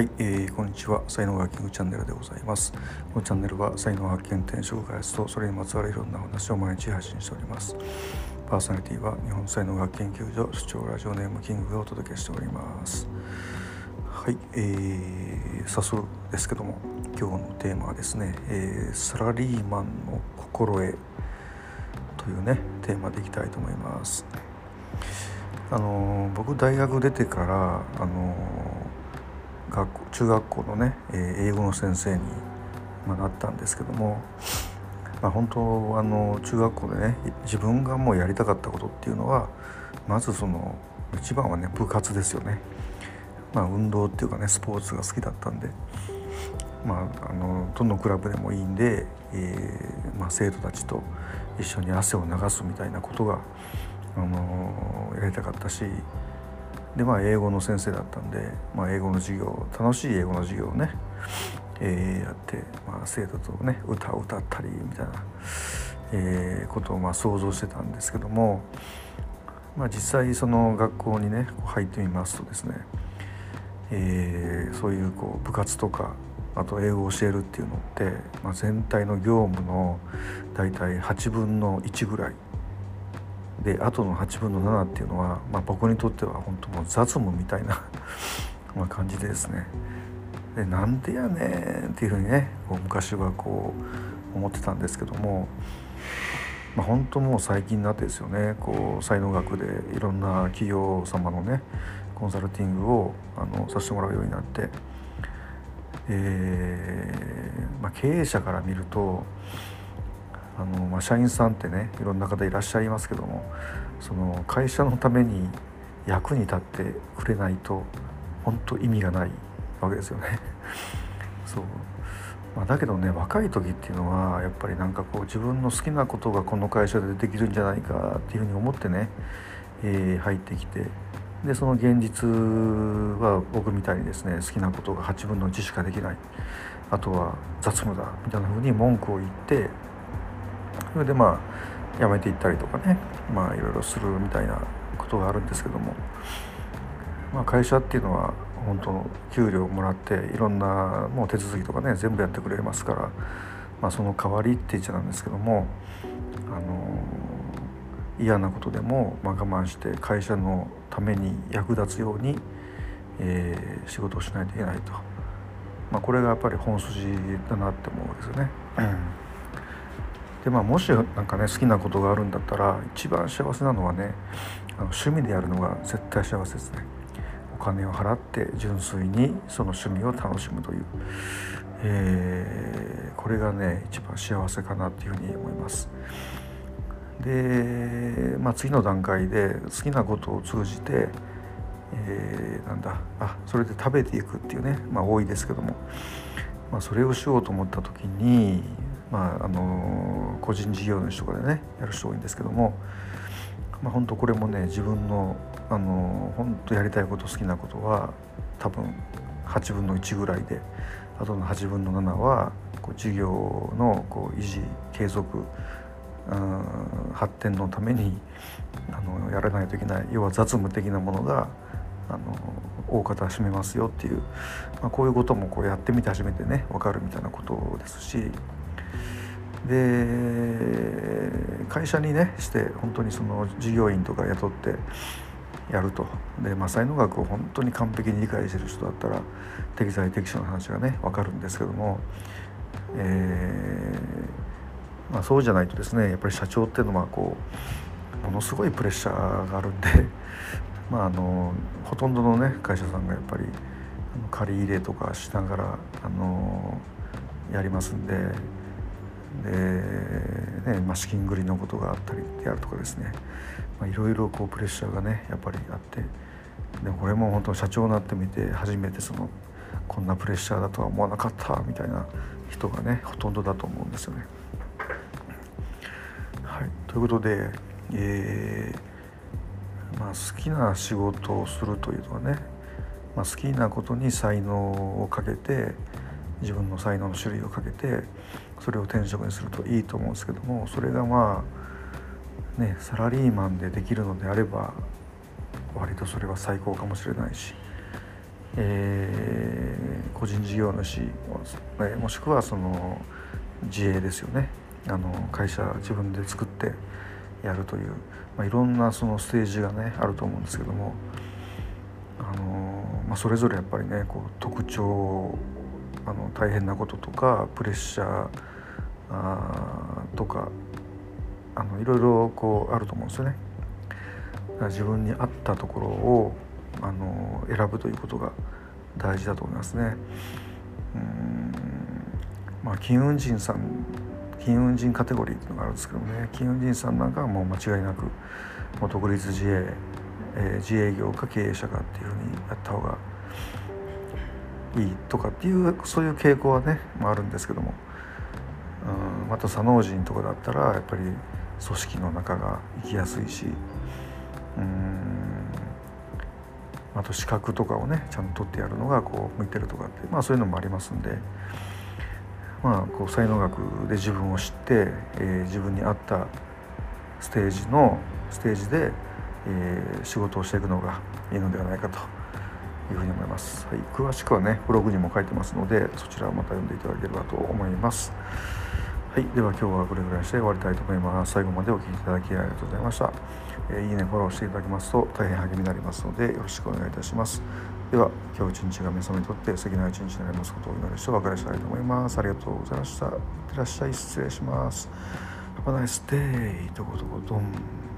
はい、えー、こんにちは。才能学キングチャンネルでございます。このチャンネルは才能発見転職開発とそれにまつわるいろんな話を毎日配信しております。パーソナリティは日本才能学研究所主張ラジオネームキングがお届けしております。はい、えー、早速ですけども今日のテーマはですね、えー、サラリーマンの心得というねテーマでいきたいと思います。あの僕大学出てからあの学校中学校のね、え英語の先生に、まなったんですけども、まあ、本当あの中学校でね自分がもうやりたかったことっていうのはまずその一番はね部活ですよね。まあ、運動っていうかねスポーツが好きだったんで、まあ、あのどのクラブでもいいんで、えー、まあ、生徒たちと一緒に汗を流すみたいなことが、あのやりたかったしでまあ英語の先生だったんで、まあ、英語の授業楽しい英語の授業をね、えー、やって、まあ、生徒とね歌を歌ったりみたいな、えー、ことをまあ想像してたんですけども、まあ、実際その学校にね入ってみますとですね、えー、そういうこう部活とかあと英語を教えるっていうのって、まあ、全体の業務の大体8分の1ぐらいであとの8分の7っていうのは、まあ、僕にとっては本当もう雑務みたいな ま感じでですね。でなんでやねんっていうふうにねこう昔はこう思ってたんですけども、まあ、本当もう最近になってですよね。こう才能学でいろんな企業様のねコンサルティングをあのさせてもらうようになって、えーまあ、経営者から見るとあの、まあ、社員さんってねいろんな方いらっしゃいますけどもその会社のために役に立ってくれないと本当意味がないわけですよね。そうまあ、だけどね若い時っていうのはやっぱりなんかこう自分の好きなことがこの会社でできるんじゃないかっていうふうに思ってね、えー、入ってきてでその現実は僕みたいにですね好きなことが8分の1しかできないあとは雑務だみたいなふうに文句を言ってそれでまあ辞めていったりとかねまあいろいろするみたいなことがあるんですけども、まあ、会社っていうのは本当の給料をもらっていろんなもう手続きとかね全部やってくれますから、まあ、その代わりって言っちゃなんですけどもあの嫌なことでも、ま、我慢して会社のために役立つように、えー、仕事をしないといけないと、まあ、これがやっぱり本筋だなって思うんですよね。うんでまあもしなんかね好きなことがあるんだったら一番幸せなのはねあの趣味でやるのが絶対幸せですね。お金を払って純粋にその趣味を楽しむという、えー、これがね一番幸せかなっていうふうに思います。で、まあ、次の段階で好きなことを通じてえー、なんだあそれで食べていくっていうねまあ多いですけども、まあ、それをしようと思った時にまあ、あの個人事業主とかでねやる人多いんですけども、まあ、本当これもね自分のあの本当やりたいこと好きなことは多分8分の1ぐらいであとの8分の7はこう事業のこう維持継続発展のためにあのやらないといけない要は雑務的なものがあの大方占めますよっていう、まあ、こういうこともこうやってみて初めてね分かるみたいなことですしで会社にねして本当にその従業員とか雇ってやると。で、まあ、才能学を本当に完璧に理解してる人だったら適材適所の話がね分かるんですけども、えーまあ、そうじゃないとですねやっぱり社長っていうのはこうものすごいプレッシャーがあるんで、まあ、あのほとんどのね会社さんがやっぱり借り入れとかしながらあのやりますんで。で、ねまあ、資金繰りのことがあったりであるとかですね。いろいろこうプレッシャーがねやっぱりあって。でこれも本当社長になってみて初めてそのこんなプレッシャーだとは思わなかったみたいな人がねほとんどだと思うんですよね。はい、ということで、えーまあ、好きな仕事をするというのはね、まあ、好きなことに才能をかけて自分の才能の種類をかけてそれを転職にするといいと思うんですけどもそれがまあねサラリーマンでできるのであれば割とそれは最高かもしれないしえー、個人事業主もしくはその自営ですよね。あの会社自分で作ってやるという、まあ、いろんなそのステージがねあると思うんですけども、あのまあ、それぞれやっぱりねこう特徴あの大変なこととかプレッシャーあとかあのいろいろこうあると思うんですよね。自分に合ったところをあの選ぶということが大事だと思いますね。うんまあ、金運人さん金運人カテゴリーっていうのがあるんですけどね金運人さんなんかはもう間違いなくもう独立自営、えー、自営業か経営者かっていうふうにやった方がいいとかっていうそういう傾向はね、まあ、あるんですけども。うんまた左脳人とかだったらやっぱり組織の中が生きやすいし。うんあと資格とかをねちゃんと取ってやるのがこう向いてるとかってまあそういうのもありますんで。まあこう才能学で自分を知って、えー、自分に合ったステージのステージで、えー、仕事をしていくのがいいのではないかというふうに思います、はい、詳しくはねブログにも書いてますのでそちらをまた読んでいただければと思います。はい。では今日はこれぐらいして終わりたいと思います。最後までお聴きいただきありがとうございました。えいいねフォローしていただきますと大変励みになりますのでよろしくお願いいたします。では今日一日が皆様にとって素敵な一日になりますことをお祈りしてお別れしたいと思います。ありがとうございました。いってらっしゃい。失礼します。Have a nice day どこどこどん。